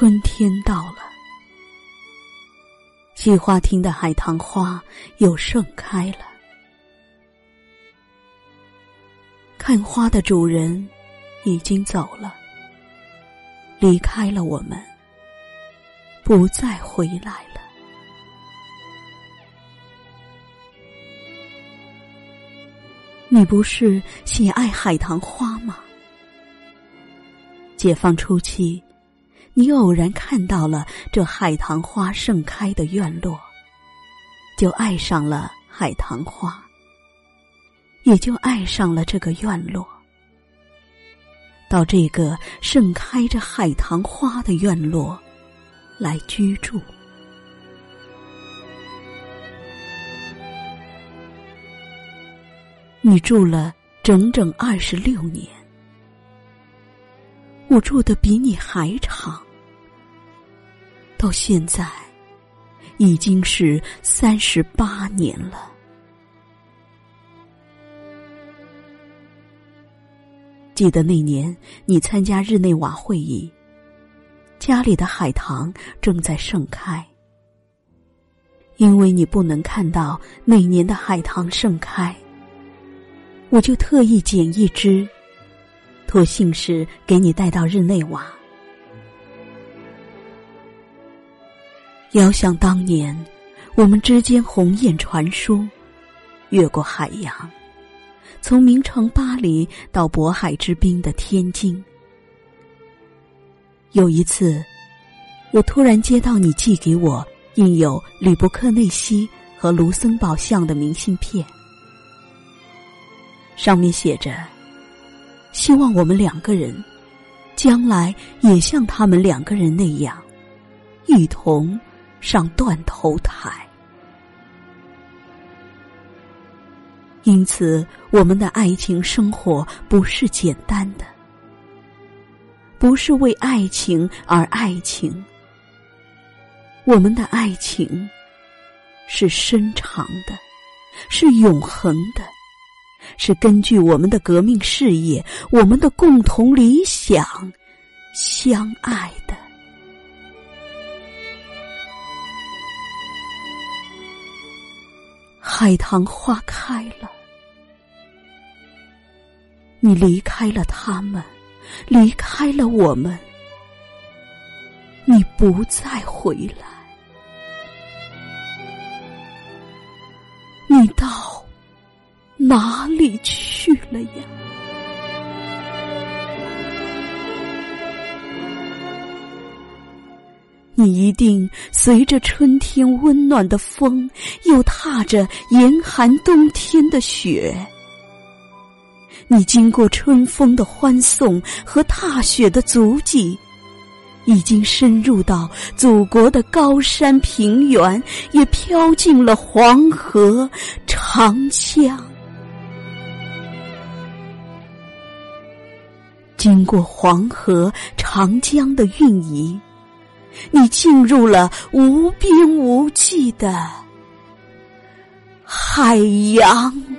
春天到了，季花厅的海棠花又盛开了。看花的主人已经走了，离开了我们，不再回来了。你不是喜爱海棠花吗？解放初期，你偶然看到了这海棠花盛开的院落，就爱上了海棠花，也就爱上了这个院落。到这个盛开着海棠花的院落来居住。你住了整整二十六年，我住的比你还长，到现在已经是三十八年了。记得那年你参加日内瓦会议，家里的海棠正在盛开，因为你不能看到那年的海棠盛开。我就特意捡一只，托姓氏给你带到日内瓦。遥想当年，我们之间鸿雁传书，越过海洋，从名城巴黎到渤海之滨的天津。有一次，我突然接到你寄给我印有吕伯克内西和卢森堡像的明信片。上面写着：“希望我们两个人，将来也像他们两个人那样，一同上断头台。因此，我们的爱情生活不是简单的，不是为爱情而爱情。我们的爱情是深长的，是永恒的。”是根据我们的革命事业、我们的共同理想相爱的。海棠花开了，你离开了他们，离开了我们，你不再回来，你到。哪里去了呀？你一定随着春天温暖的风，又踏着严寒冬天的雪。你经过春风的欢送和踏雪的足迹，已经深入到祖国的高山平原，也飘进了黄河、长江。经过黄河、长江的运移，你进入了无边无际的海洋。